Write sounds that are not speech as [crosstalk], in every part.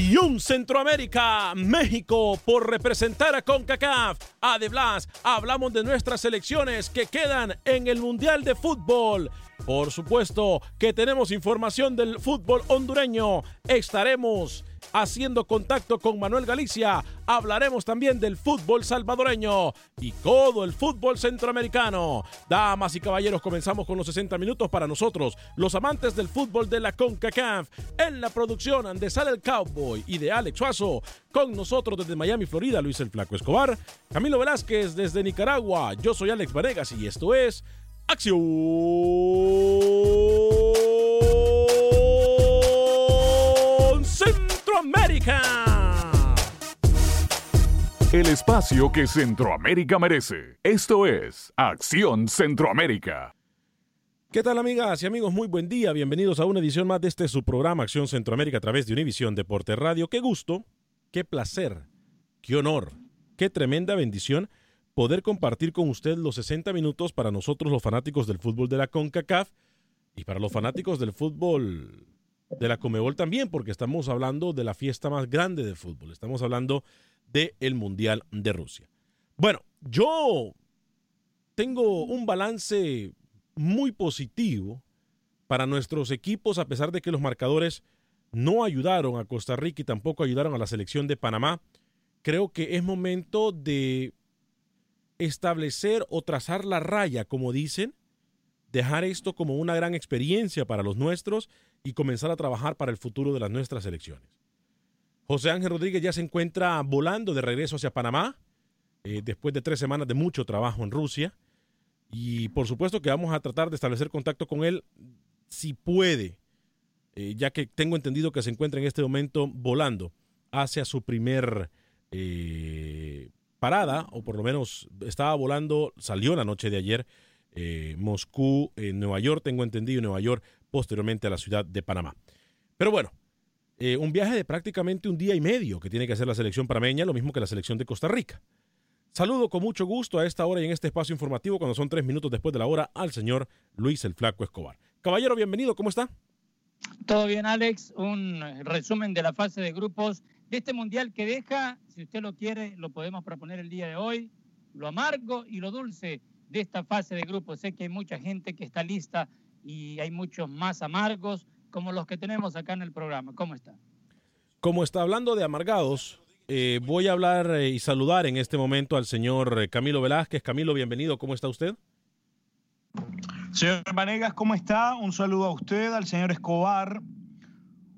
Acción Centroamérica, México, por representar a CONCACAF, a De Blas, hablamos de nuestras selecciones que quedan en el Mundial de Fútbol. Por supuesto que tenemos información del fútbol hondureño. Estaremos haciendo contacto con Manuel Galicia. Hablaremos también del fútbol salvadoreño y todo el fútbol centroamericano. Damas y caballeros, comenzamos con los 60 minutos para nosotros, los amantes del fútbol de la CONCACAF. En la producción de Sale el Cowboy y de Alex Suazo. Con nosotros desde Miami, Florida, Luis el Flaco Escobar. Camilo Velázquez desde Nicaragua. Yo soy Alex Vanegas y esto es Acción Centroamérica. El espacio que Centroamérica merece. Esto es Acción Centroamérica. ¿Qué tal amigas y amigos? Muy buen día. Bienvenidos a una edición más de este su programa Acción Centroamérica a través de Univisión Deporte Radio. Qué gusto, qué placer, qué honor, qué tremenda bendición poder compartir con usted los 60 minutos para nosotros los fanáticos del fútbol de la CONCACAF y para los fanáticos del fútbol de la Comebol también, porque estamos hablando de la fiesta más grande de fútbol. Estamos hablando del el Mundial de Rusia. Bueno, yo tengo un balance muy positivo para nuestros equipos, a pesar de que los marcadores no ayudaron a Costa Rica y tampoco ayudaron a la selección de Panamá. Creo que es momento de establecer o trazar la raya, como dicen, dejar esto como una gran experiencia para los nuestros y comenzar a trabajar para el futuro de las nuestras elecciones. José Ángel Rodríguez ya se encuentra volando de regreso hacia Panamá, eh, después de tres semanas de mucho trabajo en Rusia. Y por supuesto que vamos a tratar de establecer contacto con él si puede, eh, ya que tengo entendido que se encuentra en este momento volando hacia su primer eh, parada, o por lo menos estaba volando, salió la noche de ayer, Moscú, Nueva York, tengo entendido, Nueva York, posteriormente a la ciudad de Panamá. Pero bueno, un viaje de prácticamente un día y medio que tiene que hacer la selección panameña, lo mismo que la selección de Costa Rica. Saludo con mucho gusto a esta hora y en este espacio informativo, cuando son tres minutos después de la hora, al señor Luis el Flaco Escobar. Caballero, bienvenido, ¿cómo está? Todo bien, Alex. Un resumen de la fase de grupos de este mundial que deja, si usted lo quiere, lo podemos proponer el día de hoy, lo amargo y lo dulce de esta fase de grupos. Sé que hay mucha gente que está lista y hay muchos más amargos como los que tenemos acá en el programa. ¿Cómo está? Como está hablando de amargados, eh, voy a hablar eh, y saludar en este momento al señor eh, Camilo Velázquez. Camilo, bienvenido. ¿Cómo está usted? Señor Vanegas, ¿cómo está? Un saludo a usted, al señor Escobar.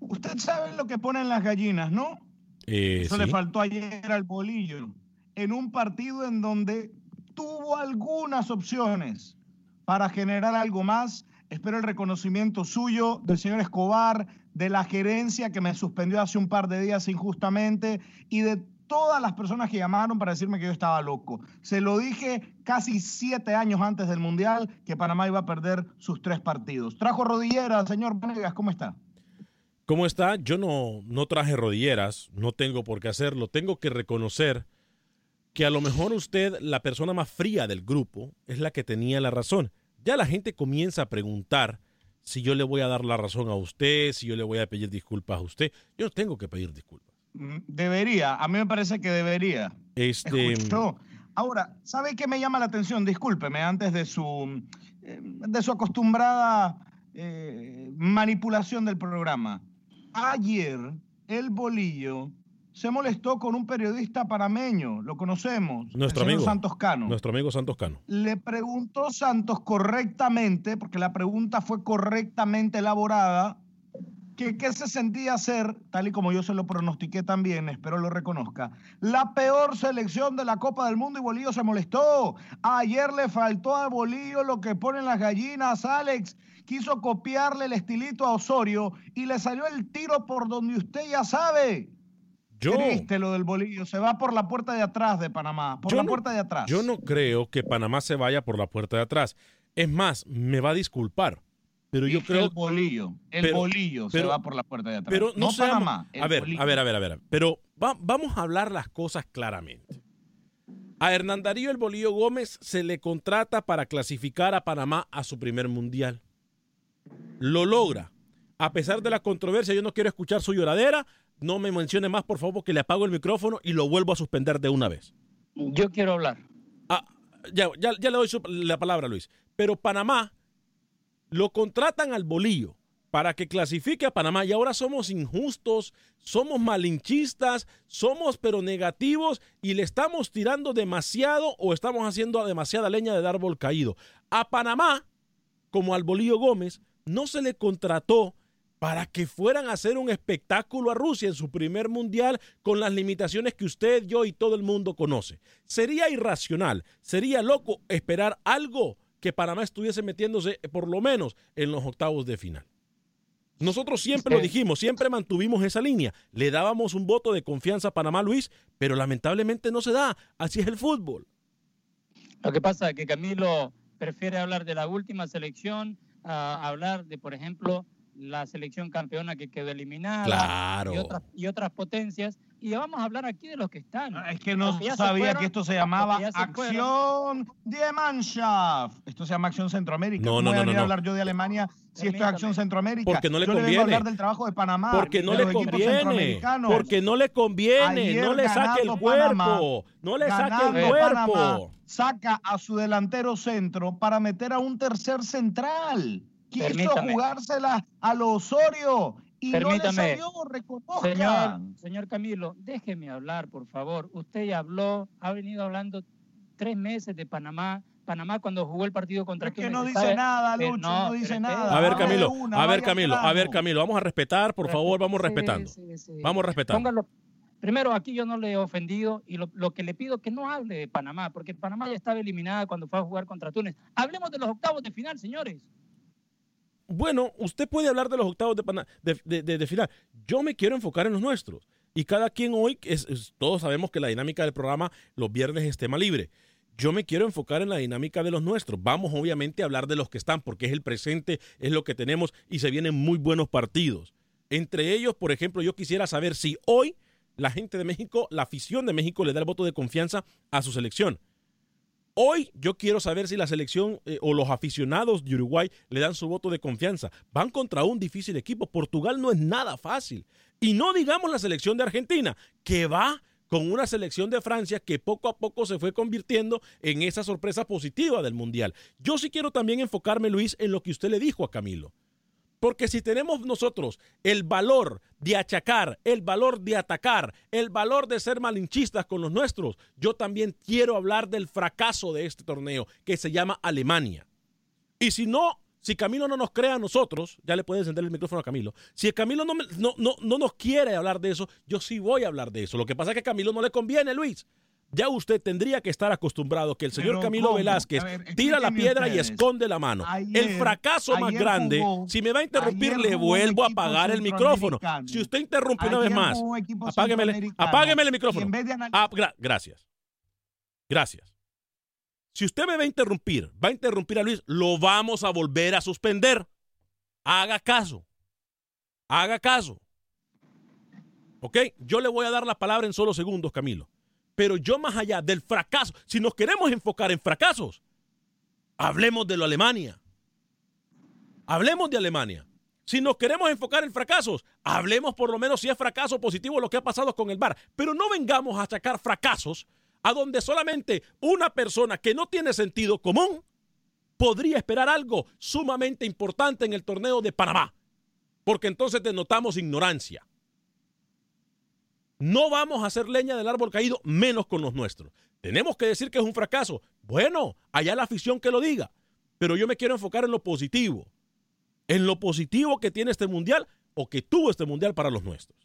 Usted sabe lo que ponen las gallinas, ¿no? Eso le faltó ayer al bolillo. En un partido en donde tuvo algunas opciones para generar algo más. Espero el reconocimiento suyo del señor Escobar, de la gerencia que me suspendió hace un par de días injustamente y de todas las personas que llamaron para decirme que yo estaba loco. Se lo dije casi siete años antes del Mundial que Panamá iba a perder sus tres partidos. Trajo rodilleras, señor Vanegas, ¿cómo está? ¿Cómo está? Yo no, no traje rodilleras, no tengo por qué hacerlo. Tengo que reconocer que a lo mejor usted, la persona más fría del grupo, es la que tenía la razón. Ya la gente comienza a preguntar si yo le voy a dar la razón a usted, si yo le voy a pedir disculpas a usted. Yo tengo que pedir disculpas. Mm, debería, a mí me parece que debería. Este... Ahora, ¿sabe qué me llama la atención? Discúlpeme, antes de su, eh, de su acostumbrada eh, manipulación del programa. Ayer, el bolillo se molestó con un periodista panameño, lo conocemos, nuestro amigo Santos Cano. Nuestro amigo Santos Cano. Le preguntó Santos correctamente, porque la pregunta fue correctamente elaborada, que qué se sentía ser, tal y como yo se lo pronostiqué también, espero lo reconozca, la peor selección de la Copa del Mundo y Bolillo se molestó. Ayer le faltó a Bolillo lo que ponen las gallinas, Alex. Quiso copiarle el estilito a Osorio y le salió el tiro por donde usted ya sabe. Yo, Triste lo del bolillo. Se va por la puerta de atrás de Panamá. Por la puerta de atrás. Yo no creo que Panamá se vaya por la puerta de atrás. Es más, me va a disculpar. Pero yo creo. El bolillo. El bolillo se va por la puerta de atrás. Pero no, Panamá. A ver, a ver, a ver, a ver. Pero vamos a hablar las cosas claramente. A Hernán Darío el Bolillo Gómez se le contrata para clasificar a Panamá a su primer mundial. Lo logra. A pesar de la controversia, yo no quiero escuchar su lloradera no me mencione más, por favor, que le apago el micrófono y lo vuelvo a suspender de una vez. Yo quiero hablar. Ah, ya, ya, le doy la palabra, Luis. Pero Panamá lo contratan al bolillo para que clasifique a Panamá y ahora somos injustos, somos malinchistas, somos pero negativos y le estamos tirando demasiado o estamos haciendo demasiada leña de árbol caído. A Panamá, como al bolillo Gómez, no se le contrató para que fueran a hacer un espectáculo a Rusia en su primer mundial con las limitaciones que usted, yo y todo el mundo conoce. Sería irracional, sería loco esperar algo que Panamá estuviese metiéndose por lo menos en los octavos de final. Nosotros siempre lo dijimos, siempre mantuvimos esa línea. Le dábamos un voto de confianza a Panamá, Luis, pero lamentablemente no se da. Así es el fútbol. Lo que pasa es que Camilo prefiere hablar de la última selección a hablar de, por ejemplo, la selección campeona que quedó eliminada y, otras, potencias. Y vamos a hablar aquí de los que están. Ah, es que no sabía que esto se llamaba Acción de Mannschaft. Esto se llama Acción Centroamérica. No, no, voy no, a venir a hablar yo de Alemania si esto es Acción Centroamérica? Porque no le yo conviene. Le hablar del trabajo de Panamá. Porque no le conviene. Porque no le conviene. no le saque el cuerpo. no le saque el cuerpo. saca a su delantero centro para meter a un tercer central quiso jugársela al Osorio y no le salió, Señor, señor Camilo, déjeme hablar, por favor. Usted ya habló, ha venido hablando tres meses de Panamá. Panamá cuando jugó el partido contra es que no dice nada, Lucho, no, dice nada. A ver, Camilo, a ver, Camilo, a ver, Camilo, vamos a respetar, por favor, vamos respetando. Vamos respetando. Primero, aquí yo no le he ofendido y lo, lo, que le pido es que no hable de Panamá, porque Panamá ya estaba eliminada cuando fue a jugar contra Túnez. Hablemos de los octavos de final, señores. Bueno, usted puede hablar de los octavos de, de, final. Yo me quiero enfocar en los nuestros. Y cada quien hoy, es, todos sabemos que la dinámica del programa los viernes es tema libre. Yo me quiero enfocar en la dinámica de los nuestros. Vamos obviamente a hablar de los que están, porque es el presente, es lo que tenemos y se vienen muy buenos partidos. Entre ellos, por ejemplo, yo quisiera saber si hoy la gente de México, la afición de México le da el voto de confianza a su selección. Hoy yo quiero saber si la selección eh, o los aficionados de Uruguay le dan su voto de confianza. Van contra un difícil equipo. Portugal no es nada fácil. Y no digamos la selección de Argentina, que va con una selección de Francia que poco a poco se fue convirtiendo en esa sorpresa positiva del Mundial. Yo sí quiero también enfocarme, Luis, en lo que usted le dijo a Camilo. Porque si tenemos nosotros el valor de achacar, el valor de atacar, el valor de ser malinchistas con los nuestros, yo también quiero hablar del fracaso de este torneo que se llama Alemania. Y si no, si Camilo no nos crea a nosotros, ya le puede encender el micrófono a Camilo. Si Camilo no, no, no, no nos quiere hablar de eso, yo sí voy a hablar de eso. Lo que pasa es que a Camilo no le conviene, Luis ya usted tendría que estar acostumbrado que el señor Camilo Velázquez tira la piedra y esconde la mano. el fracaso más grande, si me va a interrumpir, le vuelvo a apagar el micrófono. Si usted interrumpe una vez más, apágueme, el micrófono. Ah, gracias. Gracias. Si usted me va a interrumpir, va a interrumpir a Luis, lo vamos a volver a suspender. Haga caso. Haga caso. ¿Ok? Yo le voy a dar la palabra en solo segundos, Camilo. Pero yo más allá del fracaso, si nos queremos enfocar en fracasos, hablemos de la Alemania. Hablemos de Alemania. Si nos queremos enfocar en fracasos, hablemos por lo menos si es fracaso positivo lo que ha pasado con el bar. Pero no vengamos a sacar fracasos a donde solamente una persona que no tiene sentido común podría esperar algo sumamente importante en el torneo de Panamá. Porque entonces denotamos ignorancia. No vamos a hacer leña del árbol caído, menos con los nuestros. Tenemos que decir que es un fracaso. Bueno, allá la afición que lo diga. Pero yo me quiero enfocar en lo positivo. En lo positivo que tiene este mundial o que tuvo este mundial para los nuestros.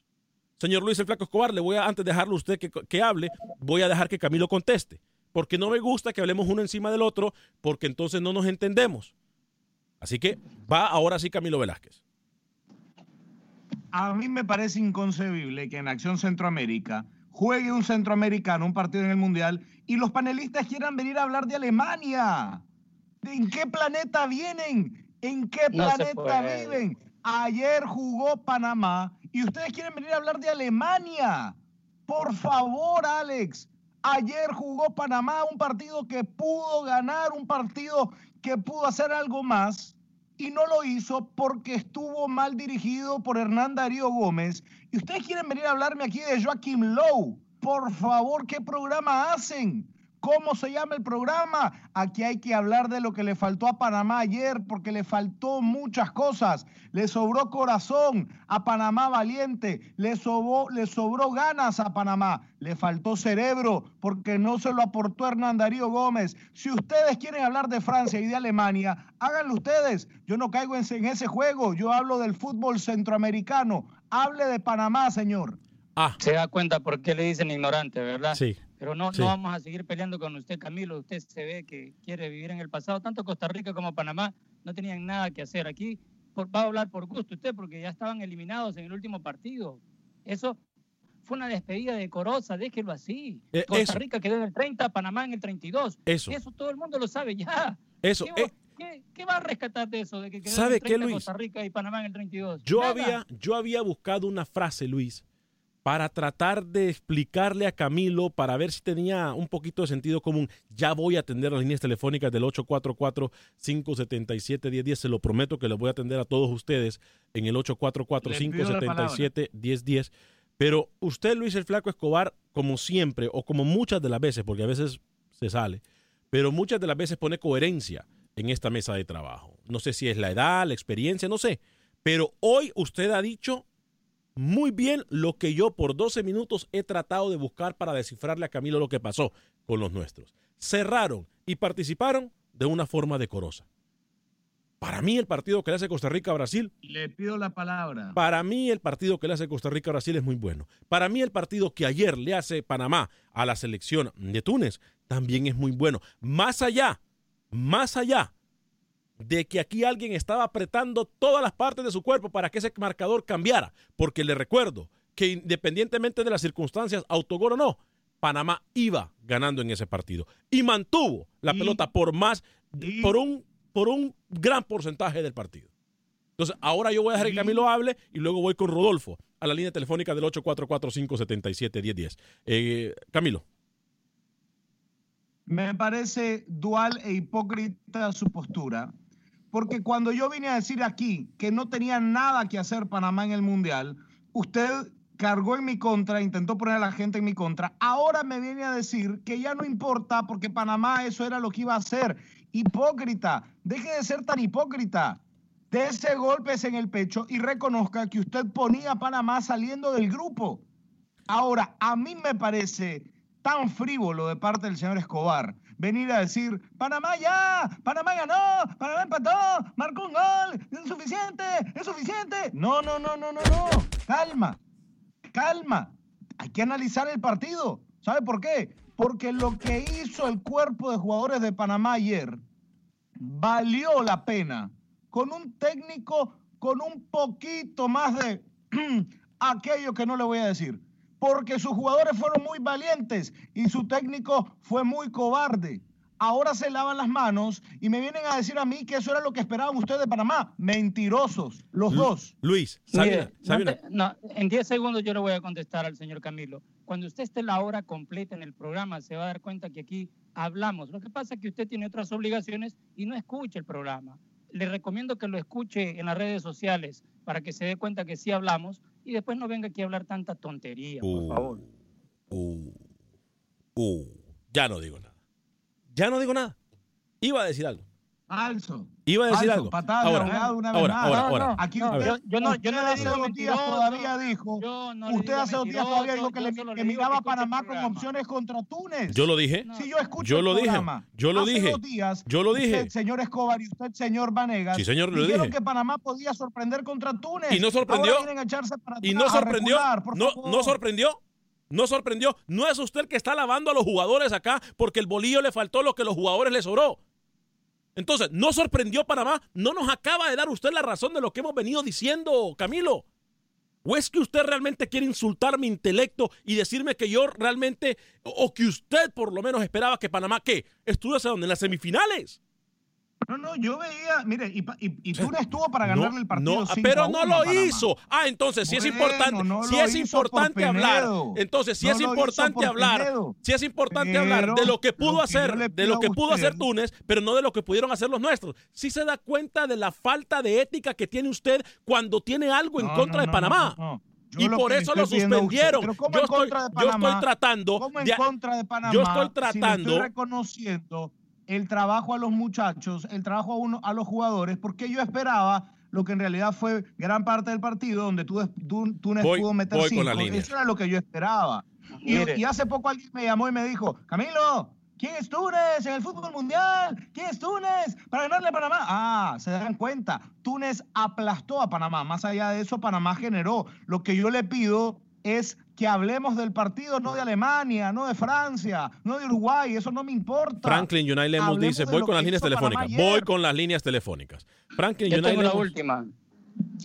Señor Luis el Flaco Escobar, le voy a, antes de dejarlo usted que, que hable, voy a dejar que Camilo conteste. Porque no me gusta que hablemos uno encima del otro, porque entonces no nos entendemos. Así que va ahora sí Camilo Velázquez a mí me parece inconcebible que en Acción Centroamérica juegue un centroamericano un partido en el Mundial y los panelistas quieran venir a hablar de Alemania. ¿En qué planeta vienen? ¿En qué planeta viven? Ayer jugó Panamá y ustedes quieren venir a hablar de Alemania. Por favor, Alex. Ayer jugó Panamá un partido que pudo ganar, un partido que pudo hacer algo más y no lo hizo porque estuvo mal dirigido por Hernán Darío Gómez. Y ustedes quieren venir a hablarme aquí de Joaquim Lowe. Por favor, ¿qué programa hacen? ¿Cómo se llama el programa? Aquí hay que hablar de lo que le faltó a Panamá ayer, porque le faltó muchas cosas. Le sobró corazón a Panamá valiente, le sobró, le sobró ganas a Panamá, le faltó cerebro, porque no se lo aportó Hernán Darío Gómez. Si ustedes quieren hablar de Francia y de Alemania, háganlo ustedes. Yo no caigo en, en ese juego, yo hablo del fútbol centroamericano. Hable de Panamá, señor. Ah. Se da cuenta por qué le dicen ignorante, ¿verdad? Sí. Pero no, no vamos a seguir peleando con usted, Camilo. Usted se ve que quiere vivir en el pasado. Tanto Costa Rica como Panamá no tenían nada que hacer. Aquí va a hablar por gusto usted porque ya estaban eliminados en el último partido. Eso fue una despedida decorosa, déjelo así. Eh, Costa Rica quedó en el 30, Panamá en el 32. Eso. Eso todo el mundo lo sabe ya. Eso. ¿Qué, ¿Qué, va a rescatar de eso? De que quedó en el 30 Costa Rica y Panamá en el 32. Yo había, yo había buscado una frase, Luis, para tratar de explicarle a Camilo, para ver si tenía un poquito de sentido común. Ya voy a atender las líneas telefónicas del 844-577-1010. Se lo prometo que les voy a atender a todos ustedes en el 844-577-1010. Pero usted, Luis el Flaco Escobar, como siempre, o como muchas de las veces, porque a veces se sale, pero muchas de las veces pone coherencia en esta mesa de trabajo. No sé si es la edad, la experiencia, no sé. Pero hoy usted ha dicho muy bien lo que yo por 12 minutos he tratado de buscar para descifrarle a Camilo lo que pasó con los nuestros. Cerraron y participaron de una forma decorosa. Para mí el partido que le hace Costa Rica a Brasil. Le pido la palabra. Para mí el partido que le hace Costa Rica a Brasil es muy bueno. Para mí el partido que ayer le hace Panamá a la selección de Túnez también es muy bueno. Más allá, más allá de que aquí alguien estaba apretando todas las partes de su cuerpo para que ese marcador cambiara. Porque le recuerdo que independientemente de las circunstancias, autogol o no, Panamá iba ganando en ese partido y mantuvo la pelota por más, por un, por un gran porcentaje del partido. Entonces, ahora yo voy a dejar que Camilo hable y luego voy con Rodolfo a la línea telefónica del 844-577-1010. Eh, Camilo. Me parece dual e hipócrita su postura, porque cuando yo vine a decir aquí que no tenía nada que hacer Panamá en el Mundial, usted cargó en mi contra, intentó poner a la gente en mi contra. Ahora me viene a decir que ya no importa porque Panamá eso era lo que iba a hacer. Hipócrita, deje de ser tan hipócrita. ese golpes en el pecho y reconozca que usted ponía a Panamá saliendo del grupo. Ahora, a mí me parece tan frívolo de parte del señor Escobar venir a decir, Panamá ya, Panamá ganó, Panamá empató, marcó un gol, es suficiente, es suficiente. No, no, no, no, no, no. Calma, calma. Hay que analizar el partido. ¿Sabe por qué? Porque lo que hizo el cuerpo de jugadores de Panamá ayer valió la pena con un técnico con un poquito más de [clears throat] aquello que no le voy a decir porque sus jugadores fueron muy valientes y su técnico fue muy cobarde. Ahora se lavan las manos y me vienen a decir a mí que eso era lo que esperaban ustedes de Panamá. Mentirosos, los dos. Luis, no en 10 segundos yo le voy a contestar al señor Camilo. Cuando usted esté la hora completa en el programa, se va a dar cuenta que aquí hablamos. Lo que pasa es que usted tiene otras obligaciones y no escucha el programa. Le recomiendo que lo escuche en las redes sociales para que se dé cuenta que sí hablamos y después no venga aquí a hablar tanta tontería, por uh, favor. Uh, uh, ya no digo nada. Ya no digo nada. Iba a decir algo. Falso. Iba a decir algo. Patada ahora, una vez ahora, ahora, ahora, Aquí usted, yo, no, yo no le digo dos días todavía dijo. usted hace dos días todavía dijo que, le, que miraba a Panamá con opciones contra Túnez. Yo lo dije. Si yo escucho yo lo dije. Yo lo hace dije. Dos días, yo lo dije. Usted, señor Escobar y usted, señor Vanegas. Sí, señor, lo dijeron dije. que Panamá podía sorprender contra Túnez. Y no sorprendió. Ahora a echarse para y no sorprendió. no, no sorprendió. No sorprendió. No es usted el que está lavando a los jugadores acá porque el bolillo le faltó lo que los jugadores le sobró. Entonces, ¿no sorprendió Panamá? ¿No nos acaba de dar usted la razón de lo que hemos venido diciendo, Camilo? ¿O es que usted realmente quiere insultar mi intelecto y decirme que yo realmente, o que usted por lo menos esperaba que Panamá, ¿qué? Estuviese donde? En las semifinales. No, no, yo veía, mire, y, y, Túnez [laughs] estuvo para ganarle el partido. No, pero no lo hizo. Ah, entonces, si es importante, si es importante hablar, entonces, si es importante hablar, si es importante hablar de lo que pudo hacer, de lo que pudo hacer Túnez, pero no de lo que pudieron hacer los nuestros. Si se da cuenta de la falta de ética que tiene usted cuando tiene algo en contra de Panamá. y por eso lo suspendieron. yo, estoy, yo estoy tratando. ¿Cómo en contra de Panamá? Yo estoy tratando. estoy reconociendo el trabajo a los muchachos, el trabajo a, uno, a los jugadores, porque yo esperaba lo que en realidad fue gran parte del partido donde tú, tú, Túnez pudo meter cinco. Eso era lo que yo esperaba. Y, hace poco alguien me llamó y me dijo, Camilo, ¿quién es Túnez en el fútbol mundial? ¿Quién es Túnez para ganarle a Panamá? Ah, se dan cuenta, Túnez aplastó a Panamá. Más allá de eso, Panamá generó. Lo que yo le pido es que hablemos del partido, no de Alemania, no de Francia, no de Uruguay, eso no me importa. Franklin United Lemus dice, voy con las líneas telefónicas, voy con las líneas telefónicas. Franklin Yo tengo la última,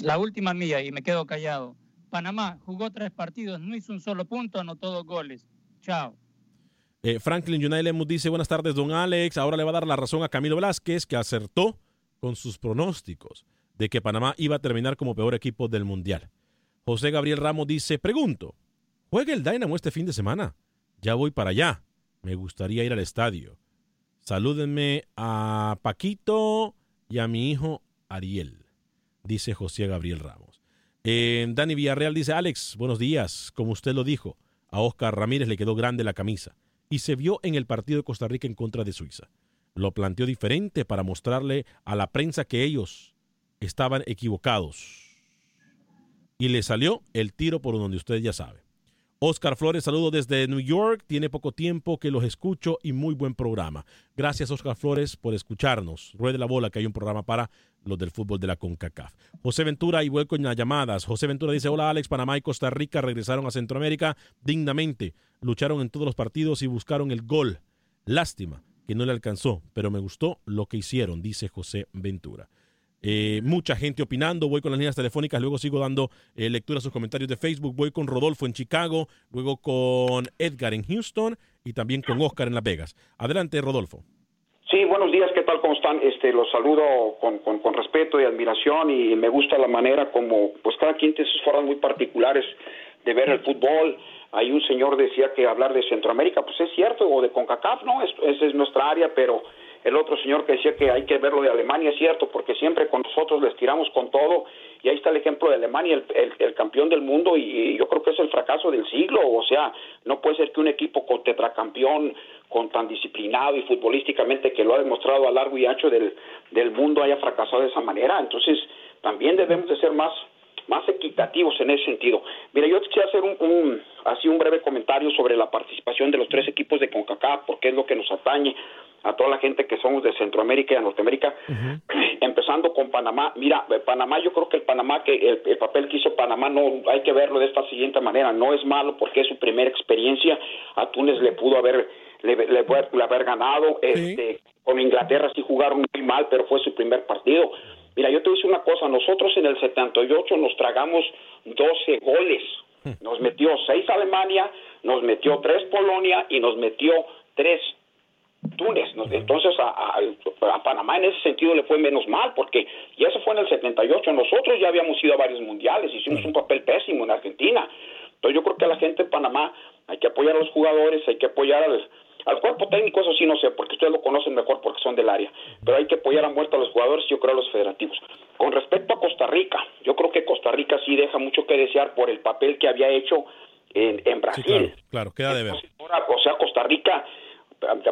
la última mía y me quedo callado. Panamá jugó tres partidos, no hizo un solo punto, anotó dos goles. Chao. Eh, Franklin United Lemus dice, buenas tardes, don Alex. Ahora le va a dar la razón a Camilo Velázquez, que acertó con sus pronósticos de que Panamá iba a terminar como peor equipo del Mundial. José Gabriel Ramos dice, pregunto, ¿juega el Dynamo este fin de semana? Ya voy para allá. Me gustaría ir al estadio. Salúdenme a Paquito y a mi hijo Ariel, dice José Gabriel Ramos. Eh, Dani Villarreal dice, Alex, buenos días. Como usted lo dijo, a Oscar Ramírez le quedó grande la camisa y se vio en el partido de Costa Rica en contra de Suiza. Lo planteó diferente para mostrarle a la prensa que ellos estaban equivocados y le salió el tiro por donde usted ya sabe. Oscar Flores, saludo desde New York. Tiene poco tiempo que los escucho y muy buen programa. Gracias, Oscar Flores, por escucharnos. Ruede la bola que hay un programa para los del fútbol de la CONCACAF. José Ventura, igual con las llamadas. José Ventura dice: Hola, Alex. Panamá y Costa Rica regresaron a Centroamérica dignamente. Lucharon en todos los partidos y buscaron el gol. Lástima que no le alcanzó, pero me gustó lo que hicieron, dice José Ventura. Eh, mucha gente opinando. Voy con las líneas telefónicas, luego sigo dando eh, lectura a sus comentarios de Facebook. Voy con Rodolfo en Chicago, luego con Edgar en Houston y también con Oscar en Las Vegas. Adelante, Rodolfo. Sí, buenos días, ¿qué tal? ¿Cómo están? Este, los saludo con, con, respeto y admiración y me gusta la manera como, pues cada quien tiene sus formas muy particulares de ver el fútbol. Hay un señor decía que hablar de Centroamérica, pues es cierto, o de CONCACAF, ¿no? esa es nuestra área, pero el otro señor que decía que hay que verlo de Alemania es cierto, porque siempre con nosotros les tiramos con todo, y ahí está el ejemplo de Alemania, el, campeón del mundo, y, yo creo que es el fracaso del siglo, o sea, no puede ser que un equipo con tetracampeón, con tan disciplinado y futbolísticamente que lo ha demostrado a largo y ancho del, del mundo haya fracasado de esa manera, entonces también debemos de ser más más equitativos en ese sentido. Mira, yo quisiera hacer un, así un breve comentario sobre la participación de los tres equipos de CONCACAF, porque es lo que nos atañe a toda la gente que somos de Centroamérica y de Norteamérica, [clears throat] empezando con Panamá. Mira, eh, Panamá, yo creo que el Panamá, que el, papel que hizo Panamá, no hay que verlo de esta siguiente manera. No es malo porque es su primera experiencia. A Túnez le pudo haber, le, le pudo haber ganado. Este, con Inglaterra sí jugaron muy mal, pero fue su primer partido. Mira, yo te decir una cosa. Nosotros en el 78 nos tragamos 12 goles. Nos metió 6 Alemania, nos metió 3 Polonia y nos metió 3 Túnez. Entonces a, Panamá en ese sentido le fue menos mal, porque y eso fue en el 78. Nosotros ya habíamos ido a varios mundiales, hicimos un papel pésimo en Argentina. Entonces yo creo que a la gente de Panamá hay que apoyar a los jugadores, hay que apoyar al, al cuerpo técnico, eso sí no sé, porque ustedes lo conocen mejor porque son del área, pero hay que apoyar a muerto a los jugadores, yo creo a los federativos. Con respecto a Costa Rica, yo creo que Costa Rica sí deja mucho que desear por el papel que había hecho en, Brasil. claro, queda de ver. o sea, Costa Rica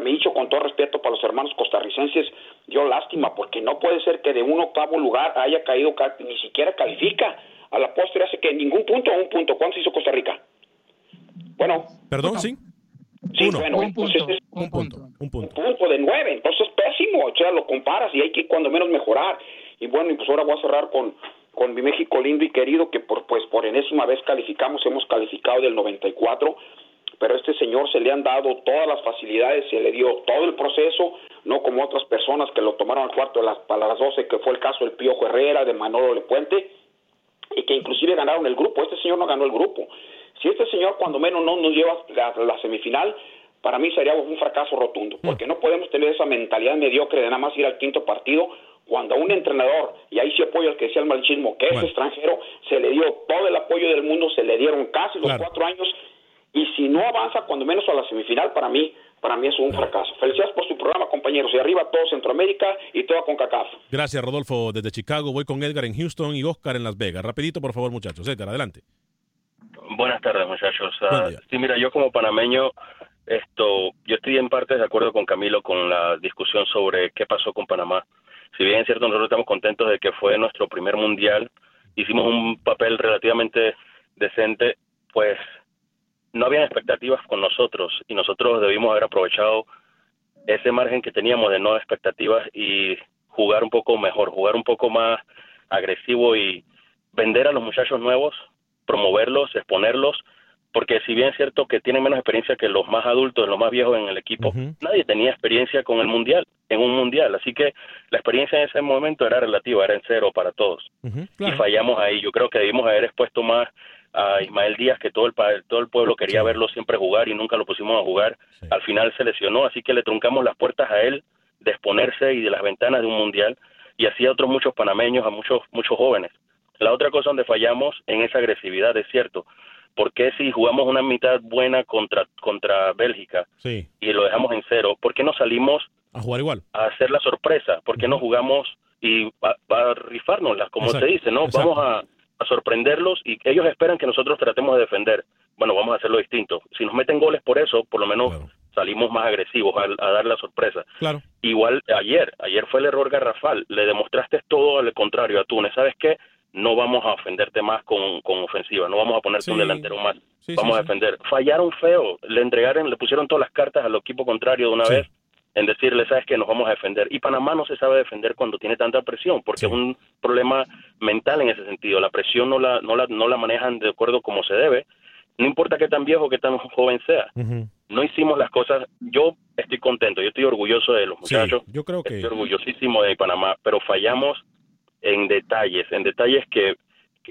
me he dicho con todo respeto para los hermanos costarricenses, dio lástima, porque no puede ser que de un octavo lugar haya caído, ni siquiera califica. A la postre hace que ningún punto o un punto. ¿Cuánto hizo Costa Rica? Bueno. Perdón, sí. Sí, bueno, un punto, un, punto, un punto. de nueve, entonces pésimo, o sea, lo comparas y hay que cuando menos mejorar. Y bueno, y pues ahora voy a cerrar con, con mi México lindo y querido, que por, pues por enésima vez calificamos, hemos calificado del 94 pero a este señor se le han dado todas las facilidades, se le dio todo el proceso, no como otras personas que lo tomaron al cuarto de las, para las 12, que fue el caso del Piojo Herrera, de Manolo Lepuente, y que inclusive ganaron el grupo. Este señor no ganó el grupo. Si este señor cuando menos no nos lleva a la semifinal, para mí sería un fracaso rotundo, mm. porque no podemos tener esa mentalidad mediocre de nada más ir al quinto partido cuando a un entrenador, y ahí sí apoyo al que decía el machismo, que es extranjero, se le dio todo el apoyo del mundo, se le dieron casi los cuatro años y si no avanza cuando menos a la semifinal, para mí, para mí es un fracaso. Felicidades por su programa, compañeros. Y arriba todo Centroamérica y toda CONCACAF. Gracias, Rodolfo. Desde Chicago voy con Edgar en Houston y Oscar en Las Vegas. Rapidito, por favor, muchachos. Edgar, adelante. Buenas tardes, muchachos. Ah, sí, mira, yo como panameño, esto, yo estoy en parte de acuerdo con Camilo con la discusión sobre qué pasó con Panamá. Si bien es cierto, nosotros estamos contentos de que fue nuestro primer mundial, hicimos un papel relativamente decente, pues no habían expectativas con nosotros y nosotros debimos haber aprovechado ese margen que teníamos de no expectativas y jugar un poco mejor, jugar un poco más agresivo y vender a los muchachos nuevos, promoverlos, exponerlos, porque si bien es cierto que tienen menos experiencia que los más adultos, los más viejos en el equipo, nadie tenía experiencia con el mundial, en un mundial, así que la experiencia en ese momento era relativa, era en cero para todos. Y fallamos ahí, yo creo que debimos haber expuesto más a Ismael Díaz, que todo el, todo el pueblo quería verlo siempre jugar y nunca lo pusimos a jugar. Al final se lesionó, así que le truncamos las puertas a él de exponerse y de las ventanas de un mundial y así a otros muchos panameños, a muchos, muchos jóvenes. La otra cosa donde fallamos en esa agresividad, es cierto, porque si jugamos una mitad buena contra, contra Bélgica y lo dejamos en cero, ¿por qué no salimos a jugar igual? A hacer la sorpresa, ¿por qué no jugamos y a, a rifárnoslas, como se dice, ¿no? Vamos a a sorprenderlos y ellos esperan que nosotros tratemos de defender. Bueno, vamos a hacerlo distinto. Si nos meten goles por eso, por lo menos salimos más agresivos a, dar la sorpresa. Claro. Igual ayer, ayer fue el error garrafal. Le demostraste todo al contrario a Túnez. ¿Sabes qué? No vamos a ofenderte más con, con ofensiva, no vamos a ponerte un delantero más. vamos a defender. Fallaron feo, le entregaron, le pusieron todas las cartas al equipo contrario de una vez en decirle, sabes que nos vamos a defender. Y Panamá no se sabe defender cuando tiene tanta presión, porque es un problema mental en ese sentido. La presión no la, no la, no la manejan de acuerdo como se debe, no importa qué tan viejo o qué tan joven sea. No hicimos las cosas. Yo estoy contento, yo estoy orgulloso de los muchachos. yo creo que. Estoy orgullosísimo de Panamá, pero fallamos en detalles, en detalles que,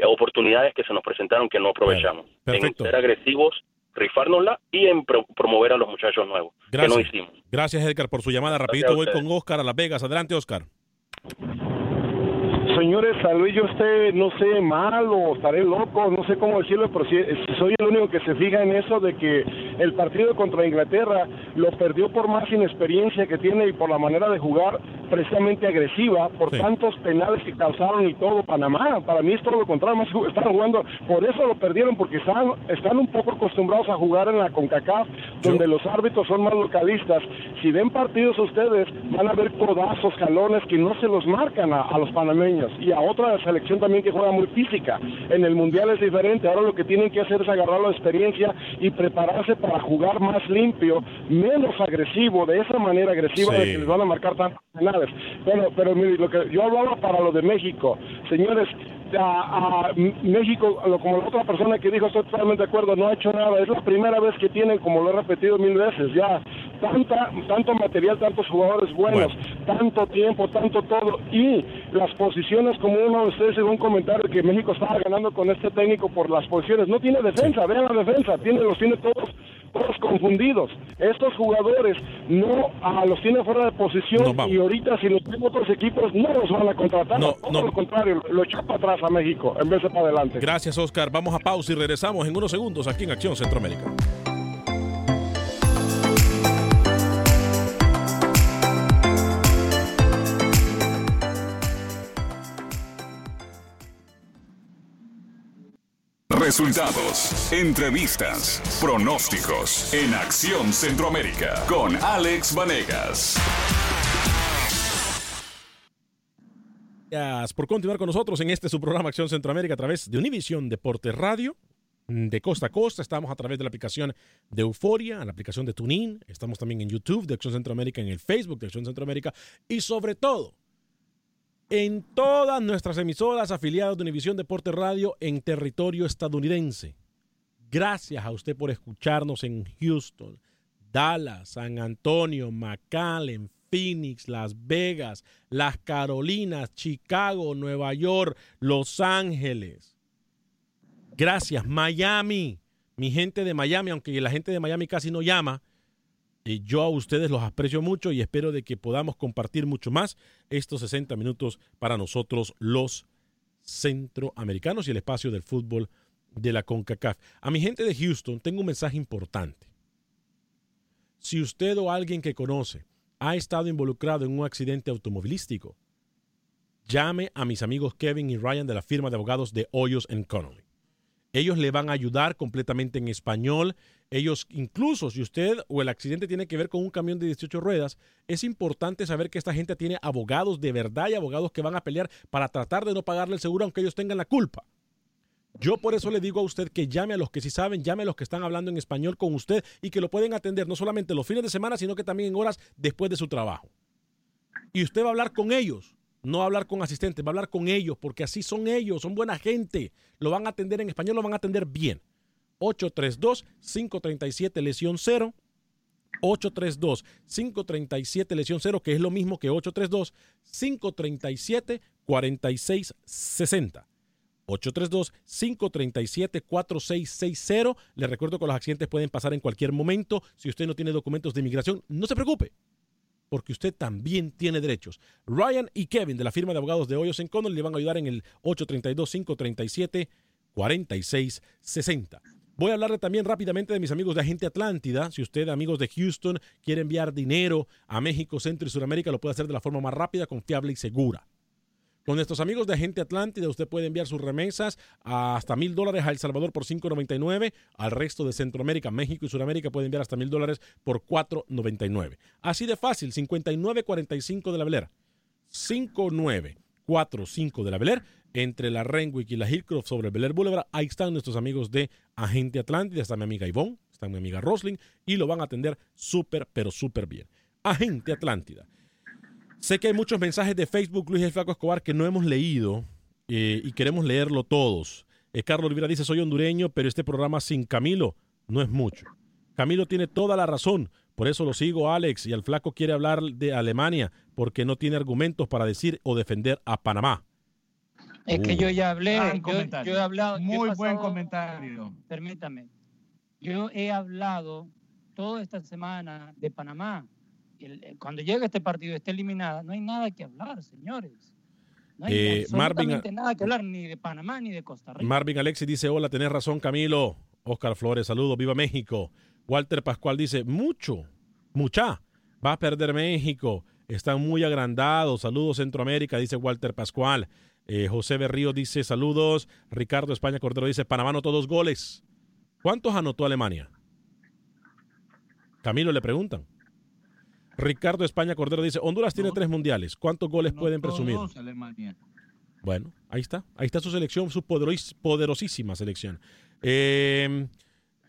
oportunidades que se nos presentaron que no aprovechamos. En ser agresivos rifárnosla y en promover a los muchachos nuevos. Gracias. Que no hicimos. Gracias, Edgar, por su llamada. Rapidito voy con Oscar a Las Vegas. Adelante, Oscar. Señores, tal vez yo esté, no sé, mal o estaré loco, no sé cómo decirlo, pero si, soy el único que se fija en eso de que el partido contra Inglaterra lo perdió por más inexperiencia que tiene y por la manera de jugar precisamente agresiva, por tantos penales que causaron y todo Panamá. Para mí es todo lo contrario, más están jugando, por eso lo perdieron, porque están, están un poco acostumbrados a jugar en la CONCACAF, donde los árbitros son más localistas. Si ven partidos ustedes, van a ver codazos, jalones que no se los marcan a los panameños y a otra selección también que juega muy física. En el Mundial es diferente, ahora lo que tienen que hacer es agarrar la experiencia y prepararse para jugar más limpio, menos agresivo, de esa manera agresiva de que les van a marcar tantos penales. Bueno, pero lo que yo hablaba para lo de México, señores, a, México, como la otra persona que dijo, estoy totalmente de acuerdo, no ha hecho nada. Es la primera vez que tienen, como lo he repetido mil veces, ya tanta, tanto material, tantos jugadores buenos, tanto tiempo, tanto todo. Y las posiciones, como uno de ustedes hizo un comentario que México estaba ganando con este técnico por las posiciones. No tiene defensa, vean la defensa, tiene, los tiene todos todos confundidos. Estos jugadores no a los tienen fuera de posición y ahorita si los tienen otros equipos no los van a contratar. No, todo lo contrario, lo echan para atrás a México en vez de para adelante. Gracias, Oscar. Vamos a pausa y regresamos en unos segundos aquí en Acción Centroamérica. Resultados, entrevistas, pronósticos en Acción Centroamérica con Alex Vanegas. Gracias por continuar con nosotros en este su programa Acción Centroamérica a través de Univisión Deporte Radio. De costa a costa, estamos a través de la aplicación de Euforia, la aplicación de TuneIn, estamos también en YouTube de Acción Centroamérica, en el Facebook de Acción Centroamérica y sobre todo en todas nuestras emisoras afiliadas de Univisión Deporte Radio en territorio estadounidense. Gracias a usted por escucharnos en Houston, Dallas, San Antonio, McAllen, Phoenix, Las Vegas, Las Carolinas, Chicago, Nueva York, Los Ángeles. Gracias, Miami. Mi gente de Miami, aunque la gente de Miami casi no llama, yo a ustedes los aprecio mucho y espero de que podamos compartir mucho más estos 60 minutos para nosotros los centroamericanos y el espacio del fútbol de la CONCACAF. A mi gente de Houston tengo un mensaje importante. Si usted o alguien que conoce ha estado involucrado en un accidente automovilístico, llame a mis amigos Kevin y Ryan de la firma de abogados de Hoyos Connolly. Ellos le van a ayudar completamente en español. Ellos, incluso si usted o el accidente tiene que ver con un camión de 18 ruedas, es importante saber que esta gente tiene abogados de verdad y abogados que van a pelear para tratar de no pagarle el seguro aunque ellos tengan la culpa. Yo por eso le digo a usted que llame a los que sí saben, llame a los que están hablando en español con usted y que lo pueden atender no solamente los fines de semana, sino que también en horas después de su trabajo. Y usted va a hablar con ellos no hablar con asistentes, va a hablar con ellos, porque así son ellos, son buena gente. Lo van a atender en español, lo van a atender bien. 832-537 lesión 0. 832-537 lesión 0, que es lo mismo que 832-537-4660. 832-537-4660. Le recuerdo que los accidentes pueden pasar en cualquier momento. Si usted no tiene documentos de inmigración, no se preocupe porque usted también tiene derechos. Ryan y Kevin de la firma de abogados de Hoyos en Connell le van a ayudar en el 832-537-4660. Voy a hablarle también rápidamente de mis amigos de Agente Atlántida. Si usted, amigos de Houston, quiere enviar dinero a México, Centro y Sudamérica, lo puede hacer de la forma más rápida, confiable y segura. Con nuestros amigos de Agente Atlántida, usted puede enviar sus remesas hasta mil dólares a El Salvador por 5.99. Al resto de Centroamérica, México y Sudamérica puede enviar hasta mil dólares por 4.99. Así de fácil, 5945 de la Beler. 5945 de la Beler. Entre la Renwick y la Hillcroft sobre el Beler Boulevard, ahí están nuestros amigos de Agente Atlántida. Está mi amiga Ivonne, está mi amiga Rosling y lo van a atender súper, pero súper bien. Agente Atlántida. Sé que hay muchos mensajes de Facebook, Luis el Flaco Escobar, que no hemos leído eh, y queremos leerlo todos. Eh, Carlos Olivera dice, soy hondureño, pero este programa sin Camilo no es mucho. Camilo tiene toda la razón, por eso lo sigo Alex y el Flaco quiere hablar de Alemania porque no tiene argumentos para decir o defender a Panamá. Es que yo ya hablé, yo, he hablado. Muy buen comentario. Permítame. Yo he hablado toda esta semana de Panamá. Eh, cuando llega este partido esté eliminada, no hay nada que hablar, señores. No hay eh, absolutamente nada que hablar ni de Panamá ni de Costa Rica. Marvin Alexis dice, hola, tenés razón, Camilo. Oscar Flores, saludos, viva México. Walter Pascual dice, mucho, mucha, va a perder México. Están muy agrandados. Saludos Centroamérica, dice Walter Pascual. Eh, José Berrío dice saludos. Ricardo España Cordero dice Panamá anotó dos goles. ¿Cuántos anotó Alemania? Camilo le preguntan. Ricardo España Cordero dice Honduras tiene tres mundiales. ¿Cuántos goles pueden presumir? Bueno, ahí está. Ahí está su selección, su poderosísima selección. Eh,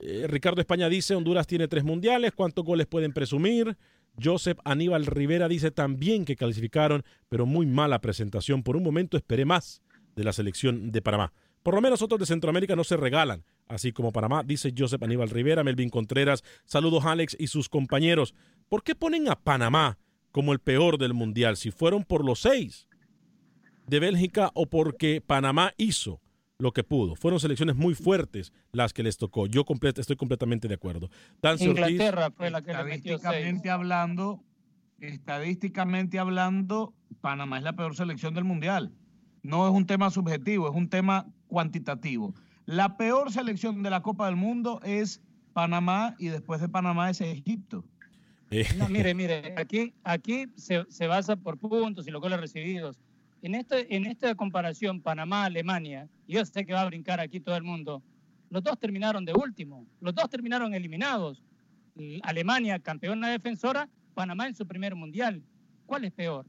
eh, Ricardo España dice Honduras tiene tres mundiales. ¿Cuántos goles pueden presumir? Joseph Aníbal Rivera dice también que calificaron, pero muy mala presentación. Por un momento esperé más de la selección de Panamá. Por lo menos otros de Centroamérica no se regalan, así como Panamá, dice Joseph Aníbal Rivera, Melvin Contreras. Saludos Alex y sus compañeros. ¿Por qué ponen a Panamá como el peor del Mundial si fueron por los seis de Bélgica o porque Panamá hizo lo que pudo. Fueron selecciones muy fuertes las que les tocó. Yo estoy completamente de acuerdo. Inglaterra fue la que estadísticamente hablando, estadísticamente hablando, Panamá es la peor selección del mundial. No es un tema subjetivo, es un tema cuantitativo. La peor selección de la Copa del Mundo es Panamá y después de Panamá es Egipto. Eh. mire, mire, aquí, aquí se, se basa por puntos y los goles recibidos en, este, en esta comparación Panamá-Alemania, yo sé que va a brincar aquí todo el mundo, los dos terminaron de último, los dos terminaron eliminados. Alemania, campeona defensora, Panamá en su primer mundial. ¿Cuál es peor?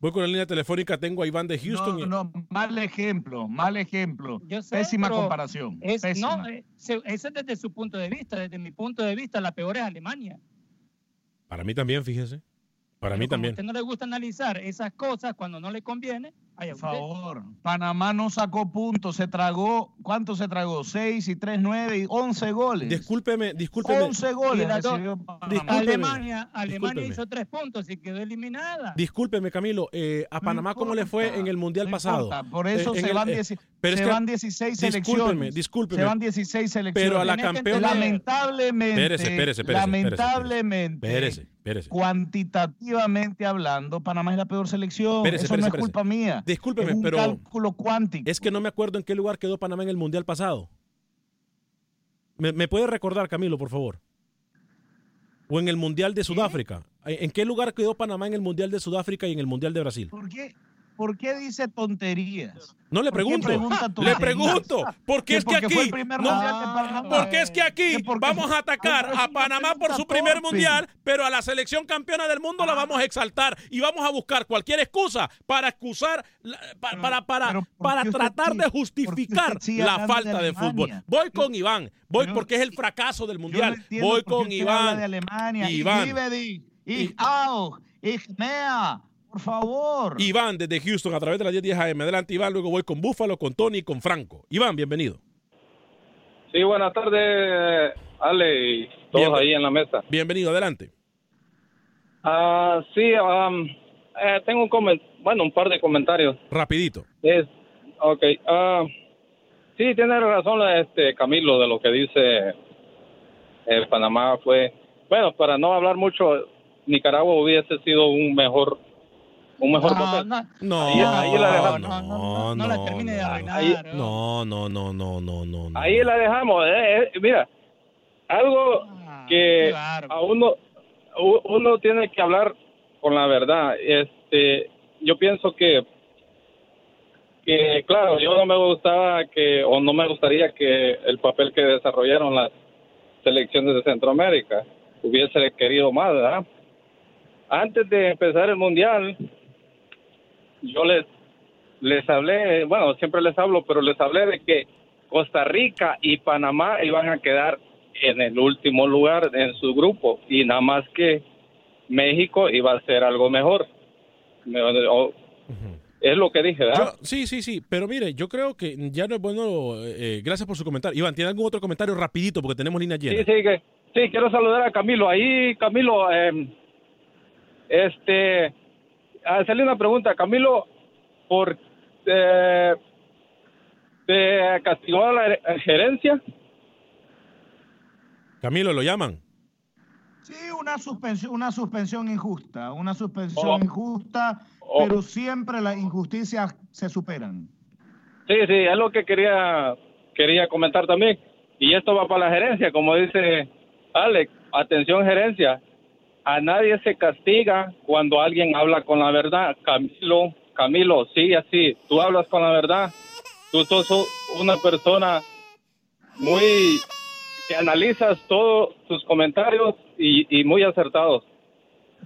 Voy con la línea telefónica, tengo a Iván de Houston. No, no, mal ejemplo, mal ejemplo. Pésima comparación. Es, No, eh, ese es desde su punto de vista, desde mi punto de vista, la peor es Alemania. Para mí también, fíjese. Para mí también. A usted no le gusta analizar esas cosas cuando no le conviene. Por favor, Panamá no sacó puntos, se tragó, ¿cuánto se tragó? 6 y 3, 9 y 11 goles. Discúlpeme, discúlpeme. 11 goles. Alemania, Alemania hizo 3 puntos y quedó eliminada. Discúlpeme, Camilo, eh, ¿a Panamá cómo le fue en el Mundial pasado? Por eso eh, se, van, eh, se van 16 selecciones. Discúlpeme, Se van 16 selecciones. Pero a la campeona... Lamentablemente, espérese, espérese, espérese, lamentablemente, espérese, espérese, cuantitativamente hablando, Panamá es la peor selección. eso no es culpa mía. Discúlpeme, es pero. cálculo cuántico. Es que no me acuerdo en qué lugar quedó Panamá en el mundial pasado. ¿Me, puede recordar, Camilo, por favor? O en el mundial de Sudáfrica. ¿En qué lugar quedó Panamá en el mundial de Sudáfrica y en el mundial de Brasil? ¿Por qué? ¿Por qué dice tonterías? No le pregunto. Le pregunto. Porque es que aquí. porque es que aquí vamos a atacar a Panamá por su primer mundial, pero a la selección campeona del mundo la vamos a exaltar y vamos a buscar cualquier excusa para excusar, para, para, para, tratar de justificar la falta de, fútbol. Voy con Iván. Voy porque es el fracaso del mundial. Voy con Iván. Iván. Por favor. Iván, desde Houston, a través de la 1010 AM. Adelante, Iván. Luego voy con Búfalo, con Tony y con Franco. Iván, bienvenido. Sí, buenas tardes, Ale y todos ahí en la mesa. Bienvenido, adelante. Ah, sí, um, eh, tengo un bueno, un par de comentarios. Rapidito. Es, ok. Uh, sí, tiene razón este Camilo de lo que dice el Panamá fue, bueno, para no hablar mucho, Nicaragua hubiese sido un mejor un mejor no, papel. No, no, ahí, la dejamos. No, no, no, la termine de arruinar. no, no, no, no, no, no. Ahí la dejamos. Eh, eh, mira, algo ah, que a uno, uno tiene que hablar con la verdad. Este, yo pienso que que claro, yo no me gustaba que o no me gustaría que el papel que desarrollaron las selecciones de Centroamérica hubiese querido más, ¿verdad? Antes de empezar el mundial, yo les, les hablé, bueno, siempre les hablo, pero les hablé de que Costa Rica y Panamá iban a quedar en el último lugar en su grupo y nada más que México iba a ser algo mejor. Es lo que dije, ¿verdad? sí, sí, sí, pero mire, yo creo que ya no es bueno, eh, gracias por su comentario. Iván, ¿tiene algún otro comentario rapidito porque tenemos línea llena? Sí, sí, que, sí, quiero saludar a Camilo. Ahí, Camilo, eh, este, hacerle una pregunta, Camilo, por eh, te castigó la gerencia Camilo, ¿lo llaman? Sí, una suspensión, una suspensión injusta, una suspensión oh. injusta, oh. pero siempre las injusticias se superan. Sí, sí, es lo que quería, quería comentar también. Y esto va para la gerencia, como dice Alex, atención gerencia, a nadie se castiga cuando alguien habla con la verdad. Camilo, Camilo, sí, así, tú hablas con la verdad. Tú sos una persona muy que analizas todos tus comentarios y, muy acertados.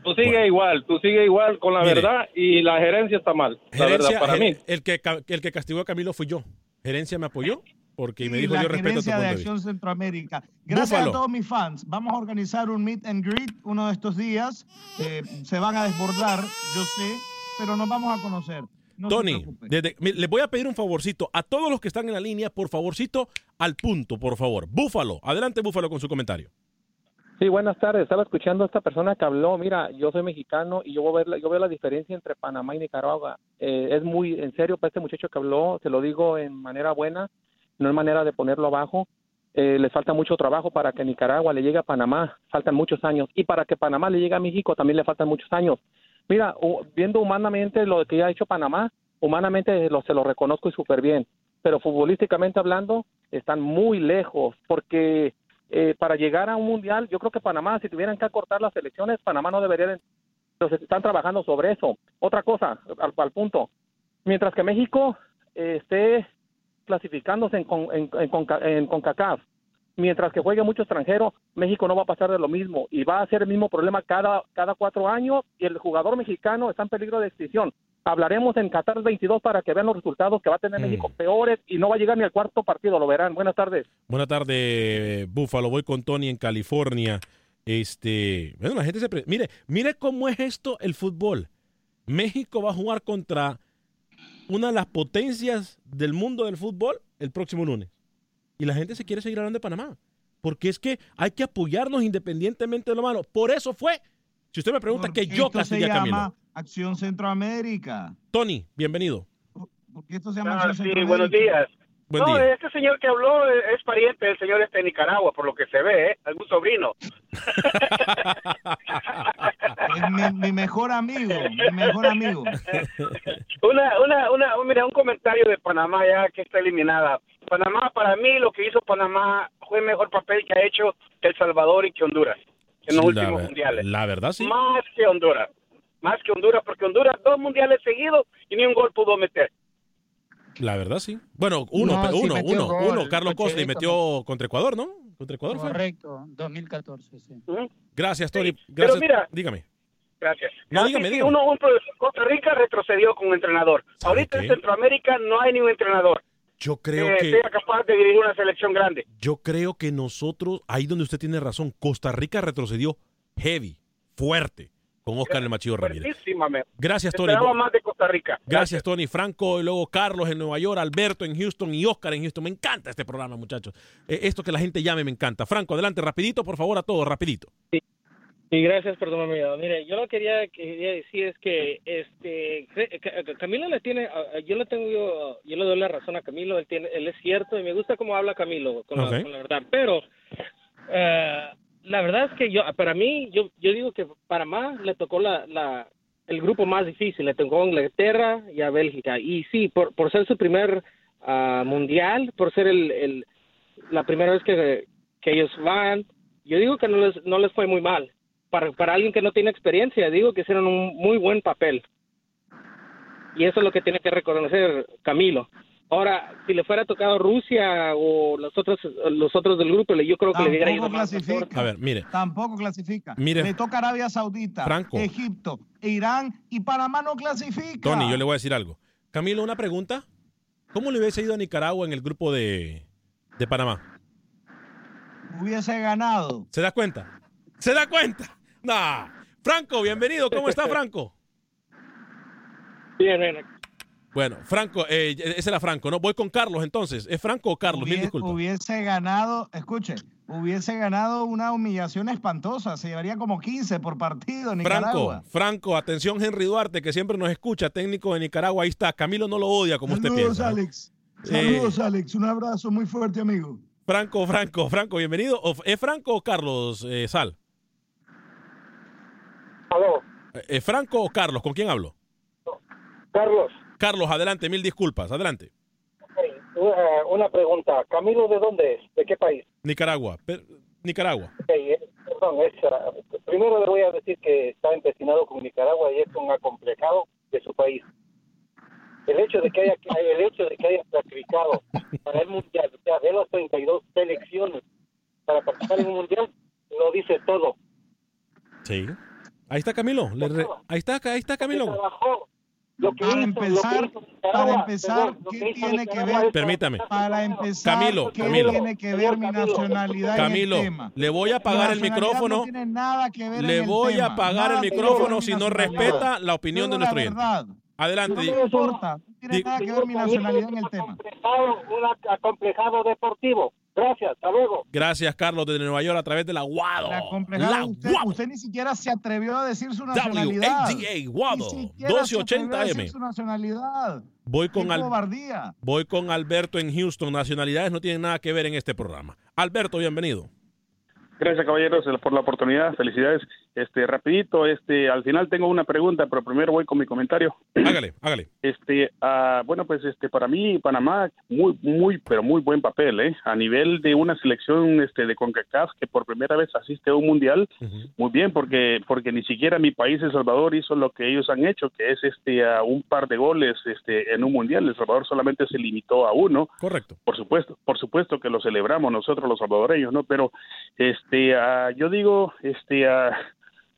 Tú sigue igual, tú sigue igual con la verdad y la gerencia está mal. la verdad, para mí. El que, el que castigó a Camilo fui yo. Gerencia me apoyó porque me dijo yo respeto tu punto de, Acción Centroamérica. Gracias a todos mis fans. Vamos a organizar un meet and greet uno de estos días. Eh, se van a desbordar, yo sé, pero nos vamos a conocer. Tony, le voy a pedir un favorcito a todos los que están en la línea, por favorcito, al punto, por favor. Búfalo, adelante Búfalo con su comentario. Sí, buenas tardes. Estaba escuchando a esta persona que habló. Mira, yo soy mexicano y yo, voy a ver, yo veo la diferencia entre Panamá y Nicaragua. Eh, es muy en serio para este muchacho que habló, se lo digo en manera buena no hay manera de ponerlo abajo. Eh, les falta mucho trabajo para que Nicaragua le llegue a Panamá, faltan muchos años. Y para que Panamá le llegue a México también le faltan muchos años. Mira, viendo humanamente lo que ha hecho Panamá, humanamente se lo reconozco y súper bien. Pero futbolísticamente hablando, están muy lejos, porque eh, para llegar a un mundial, yo creo que Panamá, si tuvieran que acortar las elecciones, Panamá no debería. Entonces, están trabajando sobre eso. Otra cosa, al, al punto. Mientras que México eh, esté clasificándose en, en, en, CONCACAF, mientras que juegue mucho extranjero, México no va a pasar de lo mismo y va a ser el mismo problema cada, cada cuatro años y el jugador mexicano está en peligro de extinción. Hablaremos en Qatar 22 para que vean los resultados que va a tener mm. México peores y no va a llegar ni al cuarto partido, lo verán. Buenas tardes. Buenas tardes, Búfalo. Voy con Tony en California. Este, bueno, la gente se... Mire, mire cómo es esto el fútbol. México va a jugar contra una de las potencias del mundo del fútbol el próximo lunes. Y la gente se quiere seguir hablando de Panamá. Porque es que hay que apoyarnos independientemente de lo malo. Por eso fue, si usted me pregunta, que yo castigué a Camilo. Acción Centroamérica. Tony, bienvenido. Porque esto se llama ah, sí, buenos días no, este señor que habló es, pariente del señor este de Nicaragua, por lo que se ve, ¿eh? Algún sobrino. [laughs] es mi, mejor amigo, mi mejor amigo. Una, una, una, mira, un comentario de Panamá ya que está eliminada. Panamá, para mí, lo que hizo Panamá fue el mejor papel que ha hecho El Salvador y que Honduras en los últimos mundiales. La verdad, sí. Más que Honduras. Más que Honduras, porque Honduras dos mundiales seguidos y ni un gol pudo meter. La verdad, sí. Bueno, uno, uno, uno, uno. Carlos Costa metió contra Ecuador, ¿no? Contra Ecuador Correcto, 2014, sí. Gracias, Tori. Gracias. Pero mira, dígame. Gracias. No, dígame, dígame. Uno, Costa Rica retrocedió con un entrenador. Ahorita en Centroamérica no hay ni un entrenador. Yo creo que, que sea capaz de dirigir una selección grande. Yo creo que nosotros, ahí donde usted tiene razón, Costa Rica retrocedió heavy, fuerte con Oscar el Machillo Ramírez. Gracias, Tony. más de Costa Rica. Gracias. Tony. Franco, y luego Carlos en Nueva York, Alberto en Houston y Oscar en Houston. Me encanta este programa, muchachos. Eh, esto que la gente llame me encanta. Franco, adelante, rapidito, por favor, a todos, rapidito. Sí. gracias por tomarme Mire, yo lo que quería, quería decir es que este Camilo le tiene, yo le tengo yo, yo le doy la razón a Camilo, él tiene, él es cierto y me gusta cómo habla Camilo con, la, verdad, pero eh, la verdad es que yo, para mí, yo, yo digo que para más le tocó la, la, el grupo más difícil, le tocó a Inglaterra y a Bélgica. Y sí, por, por ser su primer ah, mundial, por ser el, el, la primera vez que, que ellos van, yo digo que no les, no les fue muy mal. Para, para alguien que no tiene experiencia, digo que hicieron un muy buen papel. Y eso es lo que tiene que reconocer Camilo. Ahora, si le fuera tocado Rusia o los otros los otros del grupo, yo creo que le hubiera ido clasifica. A ver, mire. Tampoco clasifica. Le toca Arabia Saudita, Egipto, Irán y Panamá no clasifica. Tony, yo le voy a decir algo. Camilo, una pregunta. ¿Cómo le hubiese ido a Nicaragua en el grupo de, de Panamá? Hubiese ganado. ¿Se da cuenta? ¿Se da cuenta? Nah. Franco, bienvenido. ¿Cómo está Franco? Bien, bien. Bueno, Franco, eh, ese era Franco, ¿no? Voy con Carlos entonces. ¿Es Franco o Carlos? Hubiese, hubiese ganado, escuche, hubiese ganado una humillación espantosa. Se llevaría como 15 por partido Nicaragua. Franco, Franco, atención Henry Duarte, que siempre nos escucha, técnico de Nicaragua. Ahí está. Camilo no lo odia como usted piensa. Alex. Saludos, eh, Alex. Un abrazo muy fuerte, amigo. Franco, Franco, Franco, bienvenido. ¿Es Franco o Carlos eh, Sal? ¿Aló? ¿Es Franco o Carlos? ¿Con quién hablo? Carlos. Carlos, adelante, mil disculpas, adelante. una pregunta. ¿Camilo de dónde es? ¿De qué país? Nicaragua. Nicaragua. Eh, perdón, primero le voy a decir que está empecinado con Nicaragua y es un acomplejado de su país. El hecho de que haya, el hecho de que haya clasificado para el mundial, o sea, de las 32 selecciones para participar en un mundial, lo dice todo. Sí. Ahí está Camilo. ahí está, ahí está Camilo. Para, empezar, para empezar, ¿qué tiene que ver? Permítame. Para empezar, Camilo, ¿qué Camilo. tiene que ver mi nacionalidad Camilo, en el tema? le voy a apagar el micrófono. No tiene nada que ver le en voy a apagar el que micrófono si no respeta la opinión de nuestro oyente. verdad. Adelante. No me importa. No tiene nada que ver mi nacionalidad en el tema. Un acomplejado deportivo. Gracias, hasta luego. Gracias, Carlos, desde Nueva York a través de la Guado. La usted, Guado. usted ni siquiera se atrevió a decir su nacionalidad. WADA, Guado, Ni siquiera se atrevió a 1280M. decir su nacionalidad. Voy con, Al- voy con Alberto en Houston. Nacionalidades no tienen nada que ver en este programa. Alberto, bienvenido. Gracias, caballeros, por la oportunidad. Felicidades. Este, rapidito, este, al final tengo una pregunta, pero primero voy con mi comentario. [clears throat] Hágale, hágale. Este, ah, bueno, pues, este, para mí Panamá muy, muy, pero muy buen papel, ¿eh? A nivel de una selección, este, de Concacaf que por primera vez asiste a un mundial, muy bien, porque, porque ni siquiera mi país El Salvador hizo lo que ellos han hecho, que es, este, a un par de goles, este, en un mundial. El Salvador solamente se limitó a uno. Correcto. Por supuesto, por supuesto que lo celebramos nosotros los salvadoreños, ¿no? Pero, este, ah, yo digo, este, ah,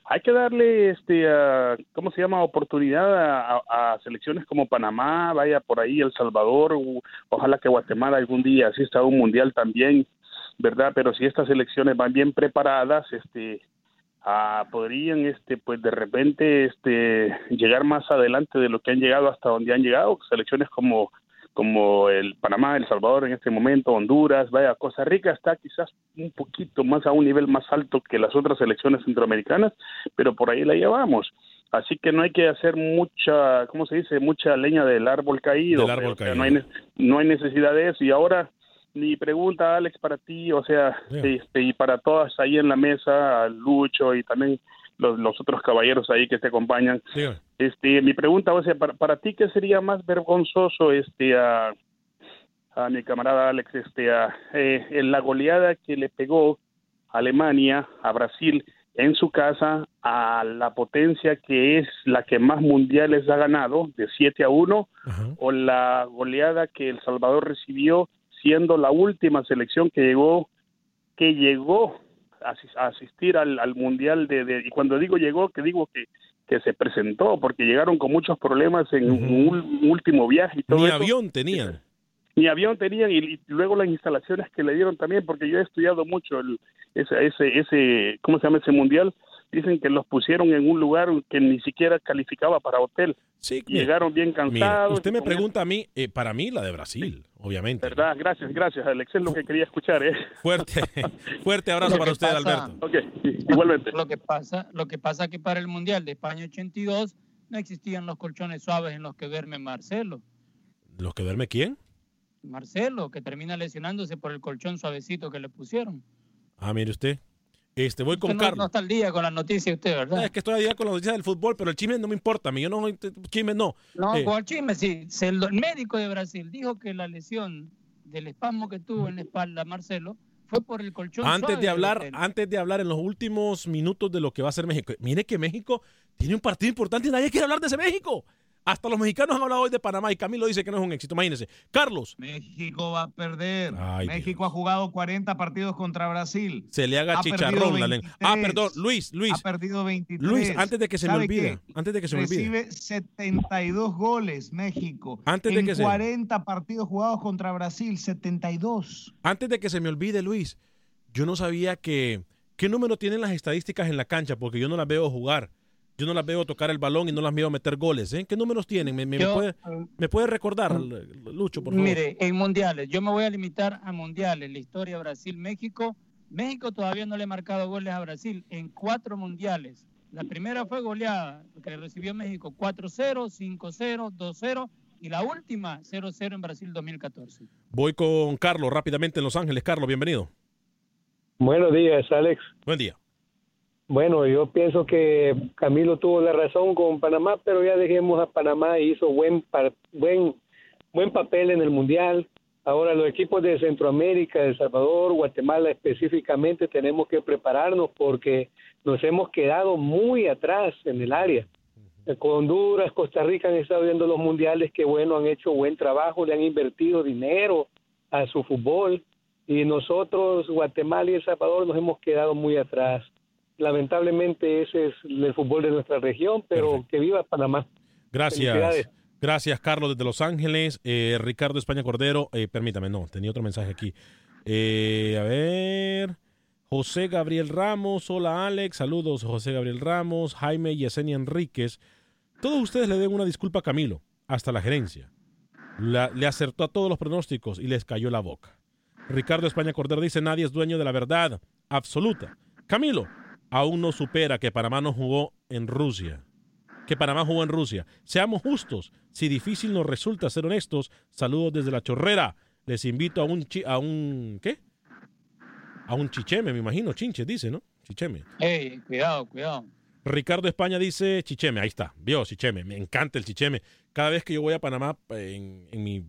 hay que darle, este, ah, ¿cómo se llama? Oportunidad a, selecciones como Panamá, vaya por ahí El Salvador, u- ojalá que Guatemala algún día asista a un mundial también, ¿verdad? Pero si estas selecciones van bien preparadas, este, ah, podrían, este, pues de repente, este, llegar más adelante de lo que han llegado hasta donde han llegado, selecciones como como el Panamá, El Salvador en este momento, Honduras, vaya, Costa Rica está quizás un poquito más a un nivel más alto que las otras selecciones centroamericanas, pero por ahí la llevamos. Así que no hay que hacer mucha, ¿cómo se dice? Mucha leña del árbol caído. Del árbol O sea, caído. No, hay, no hay necesidad de eso. Y ahora, mi pregunta, Alex, para ti, o sea, este, y para todas ahí en la mesa, Lucho y también los, los otros caballeros ahí que te acompañan. Este, mi pregunta, o sea, para, para ti, ¿qué sería más vergonzoso, este, a, a mi camarada Alex, este, a, eh, en la goleada que le pegó Alemania a Brasil en su casa a la potencia que es la que más mundiales ha ganado, de 7 a 1, o la goleada que El Salvador recibió siendo la última selección que llegó que llegó a a asistir al, al mundial de, de- y cuando digo llegó que digo que que se presentó porque llegaron con muchos problemas en un último viaje y todo Ni eso. avión tenían. Ni avión tenían y, y luego las instalaciones que le dieron también porque yo he estudiado mucho el, ese ese ese cómo se llama ese mundial dicen que los pusieron en un lugar que ni siquiera calificaba para hotel Sí, llegaron bien Mire, cansados usted y me pregunta a mí, eh, para mí la de Brasil, obviamente. verdad gracias gracias Alex es lo que quería escuchar eh Fuerte, [laughs] fuerte abrazo para usted, pasa- Alberto. igualmente. Lo que pasa, lo que pasa que para el Mundial de España 82 no existían los colchones suaves en los que duerme Marcelo. ¿Los que duerme quién? Marcelo, que termina lesionándose por el colchón suavecito que le pusieron. Ah, mire usted. Este, voy con no, Carlos. no está al día con las noticias usted, ¿verdad? Es que estoy allá con las noticias del fútbol, pero el chisme no me importa. A mí yo no, chisme no. No, Eh, con el chisme, sí. El médico de Brasil dijo que la lesión del espasmo que tuvo en la espalda Marcelo fue por el colchón antes suave de hablar, antes de hablar en los últimos minutos de lo que va a ser México. Mire que México tiene un partido importante y nadie quiere hablar de ese México. Hasta los mexicanos han hablado hoy de Panamá y Camilo dice que no es un éxito. Imagínense. Carlos, México va a perder. Ay, México ha jugado 40 partidos contra Brasil. se le haga Ha chicharrón la lengua. Ah, 23. perdón, Luis, Luis. Ha perdido 23. Luis, antes de que se me ¿Sabe olvide, qué? antes de que se me olvide. Recibe 72 goles México. Antes de en que se- 40 partidos jugados contra Brasil, 72. Antes de que se me olvide, Luis, yo no sabía que qué número tienen las estadísticas en la cancha porque yo no las veo jugar. Yo no las veo tocar el balón y no las veo meter goles. ¿eh? ¿Qué números tienen? ¿Me, me- Yo, puede, me puede recordar, Lucho, por favor? Mire, en mundiales, yo me voy a limitar a mundiales, la historia Brasil-México. México todavía no le ha marcado goles a Brasil en cuatro mundiales. La primera fue goleada, que recibió México 4-0, 5-0, 2-0 y la última 0-0 en Brasil 2014. Voy con Carlos rápidamente en Los Ángeles. Carlos, bienvenido. Buenos días, Alex. Buen día. Bueno, yo pienso que Camilo tuvo la razón con Panamá, pero ya dejemos a Panamá hizo buen buen buen papel en el mundial. Ahora los equipos de Centroamérica, El Salvador, Guatemala específicamente tenemos que prepararnos porque nos hemos quedado muy atrás en el área. Con Honduras, Costa Rica han estado viendo los mundiales que bueno, han hecho buen trabajo, le han invertido dinero a su fútbol y nosotros, Guatemala y El Salvador, nos hemos quedado muy atrás lamentablemente ese es el fútbol de nuestra región, pero que viva Panamá. Gracias. Gracias, Carlos, desde Los Ángeles. Eh, Ricardo España Cordero, eh, permítame, no, tenía otro mensaje aquí. Eh, a ver. José Gabriel Ramos, hola Alex, saludos José Gabriel Ramos, Jaime Yesenia Enríquez. Todos ustedes le den una disculpa a Camilo, hasta la gerencia. le acertó a todos los pronósticos y les cayó la boca. Ricardo España Cordero dice, nadie es dueño de la verdad absoluta. Camilo, aún no supera que Panamá no jugó en Rusia. Que Panamá jugó en Rusia. Seamos justos. Si difícil nos resulta ser honestos, saludos desde la chorrera. Les invito a un, a un ¿qué? A un chicheme, me imagino. Chinche dice, ¿no? Chicheme. Ey, cuidado, cuidado. Ricardo España dice chicheme, ahí está. Vio, chicheme. Me encanta el chicheme. Cada vez que yo voy a Panamá, en, mi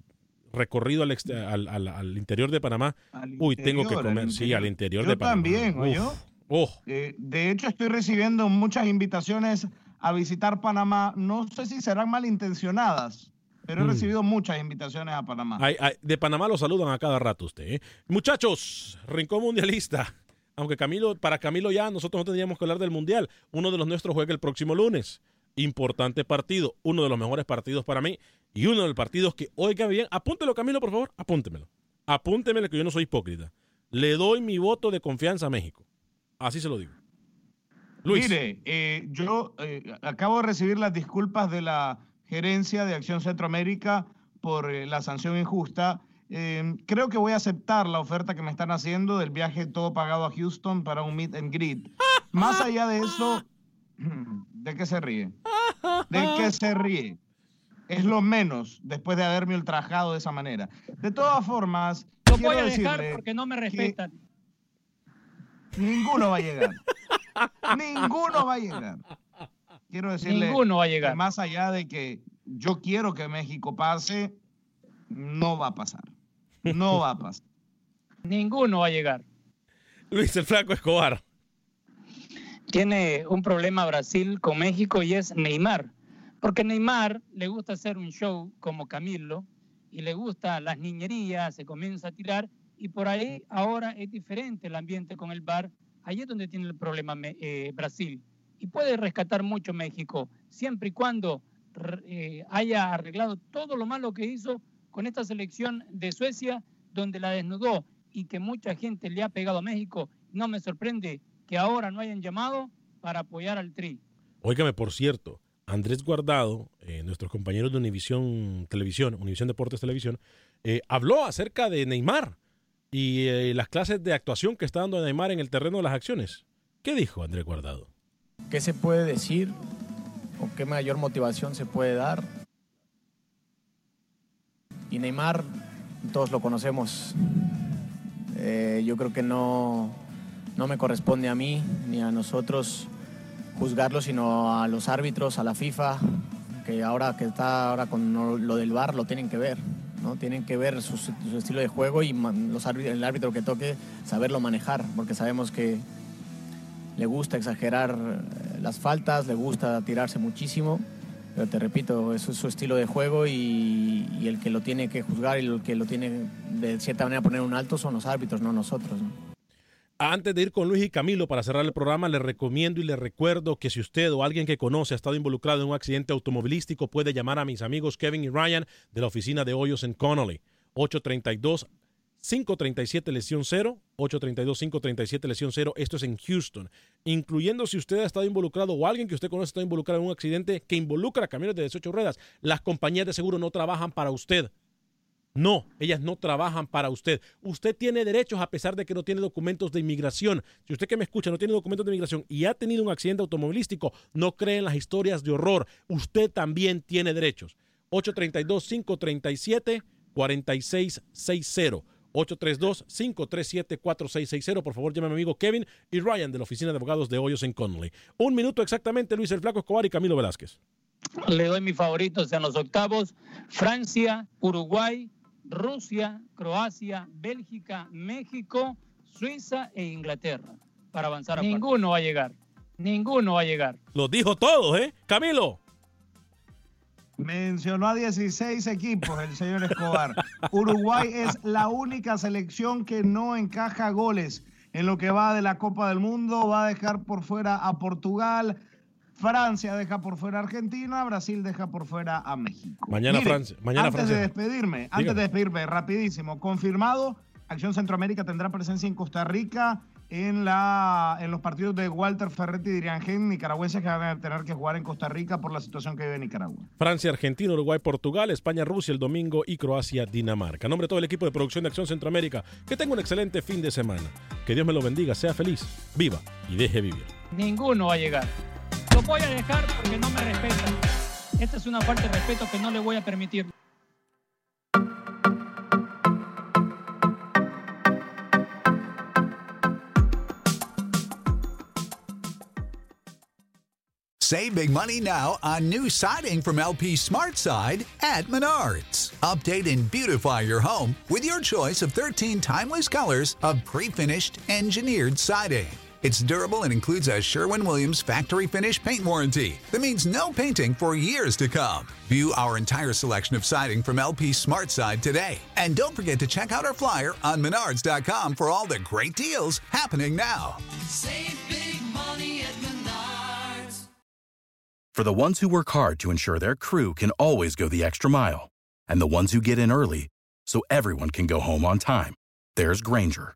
recorrido al, al, interior de Panamá, uy, tengo que comer. Sí, al interior de Panamá. También, yo Oh. Eh, de hecho, estoy recibiendo muchas invitaciones a visitar Panamá. No sé si serán malintencionadas, pero he mm. recibido muchas invitaciones a Panamá. de Panamá lo saludan a cada rato usted. ¿eh? Muchachos, Rincón Mundialista. Aunque Camilo, para Camilo ya nosotros no tendríamos que hablar del Mundial. Uno de los nuestros juega el próximo lunes. Importante partido. Uno de los mejores partidos para mí. Y uno de los partidos que, oiga bien, apúntelo Camilo, por favor. Apúntemelo. Apúntemelo que yo no soy hipócrita. Le doy mi voto de confianza a México. Así se lo digo. Luis. Mire, eh, yo eh, acabo de recibir las disculpas de la gerencia de Acción Centroamérica por eh, la sanción injusta. creo que voy a aceptar la oferta que me están haciendo del viaje todo pagado a Houston para un meet and greet. Más allá de eso, [clears throat] ¿de qué se ríe? ¿De qué se ríe? Es lo menos después de haberme ultrajado de esa manera. De todas formas, lo voy a dejar porque no me respetan. Ninguno va a llegar. Ninguno va a llegar. Quiero decirle Ninguno va a llegar. Que más allá de que yo quiero que México pase, no va a pasar. No va a pasar. [laughs] Ninguno va a llegar. Luis el Flaco Escobar. Tiene un problema Brasil con México y es Neymar. Porque Neymar le gusta hacer un show como Camilo y le gusta las niñerías, se comienza a tirar y por ahí ahora es diferente el ambiente con el bar. Ahí es donde tiene el problema eh, Brasil. Y puede rescatar mucho México, siempre y cuando eh, haya arreglado todo lo malo que hizo con esta selección de Suecia, donde la desnudó y que mucha gente le ha pegado a México. No me sorprende que ahora no hayan llamado para apoyar al Tri. Óigame, por cierto, Andrés Guardado, eh, nuestros compañeros de Univisión Televisión, Univisión Deportes Televisión, habló acerca de Neymar y eh, las clases de actuación que está dando Neymar en el terreno de las acciones. ¿Qué dijo Andrés Guardado? ¿Qué se puede decir o qué mayor motivación se puede dar? Y Neymar, todos lo conocemos. Eh, yo creo que no, no me corresponde a mí ni a nosotros juzgarlo, sino a los árbitros, a la FIFA, que ahora que está ahora con lo del VAR lo tienen que ver. ¿No? Tienen que ver su, estilo de juego y el árbitro que toque saberlo manejar, porque sabemos que le gusta exagerar eh, las faltas, le gusta tirarse muchísimo, pero te repito, eso es su estilo de juego y, el que lo tiene que juzgar y el que lo tiene de cierta manera poner un alto son los árbitros, no nosotros. Antes de ir con Luis y Camilo para cerrar el programa, le recomiendo y le recuerdo que si usted o alguien que conoce ha estado involucrado en un accidente automovilístico, puede llamar a mis amigos Kevin y Ryan de la oficina de Hoyos en Connolly. 832 537 lesión 0, 832 537 lesión 0, esto es en Houston, incluyendo si usted ha estado involucrado o alguien que usted conoce ha estado involucrado en un accidente que involucra camiones de 18 ruedas, las compañías de seguro no trabajan para usted. No, ellas no trabajan para usted. Usted tiene derechos a pesar de que no tiene documentos de inmigración. Si usted que me escucha no tiene documentos de inmigración y ha tenido un accidente automovilístico, no cree en las historias de horror. Usted también tiene derechos. 832-537-4660. 832-537-4660. Por favor, llame a mi amigo Kevin y Ryan de la Oficina de Abogados de Hoyos en Connolly. Un minuto exactamente, Luis el Flaco Escobar y Camilo Velázquez. Le doy mis favoritos en los octavos. Francia, Uruguay, Rusia, Croacia, Bélgica, México, Suiza e Inglaterra para avanzar a Ninguno va a llegar. Ninguno va a llegar. Los dijo todos, ¿eh? Camilo. Mencionó a 16 equipos el señor Escobar. Uruguay es la única selección que no encaja goles en lo que va de la Copa del Mundo. Va a dejar por fuera a Portugal. Francia deja por fuera a Argentina. Brasil deja por fuera a México. Mañana Francia. Mañana antes de despedirme, antes de despedirme, rapidísimo. Confirmado, Acción Centroamérica tendrá presencia en Costa Rica en, la, en los partidos de Walter Ferretti y Diriangén, nicaragüenses que van a tener que jugar en Costa Rica por la situación que vive Nicaragua. Francia, Argentina, Uruguay, Portugal, España, Rusia el domingo y Croacia, Dinamarca. nombre de todo el equipo de producción de Acción Centroamérica, que tenga un excelente fin de semana. Que Dios me lo bendiga, sea feliz, viva y deje vivir. Ninguno va a llegar. Voy a dejar porque no me respetan. Esta es una parte de respeto que no le voy a permitir. Save big money now on new siding from LP Smart Side at Menards. Update and beautify your home with your choice of 13 timeless colors of pre finished engineered siding. It's durable and includes a Sherwin Williams factory finish paint warranty that means no painting for years to come. View our entire selection of siding from LP Smart Side today. And don't forget to check out our flyer on menards.com for all the great deals happening now. Save big money at Menards. For the ones who work hard to ensure their crew can always go the extra mile, and the ones who get in early so everyone can go home on time, there's Granger,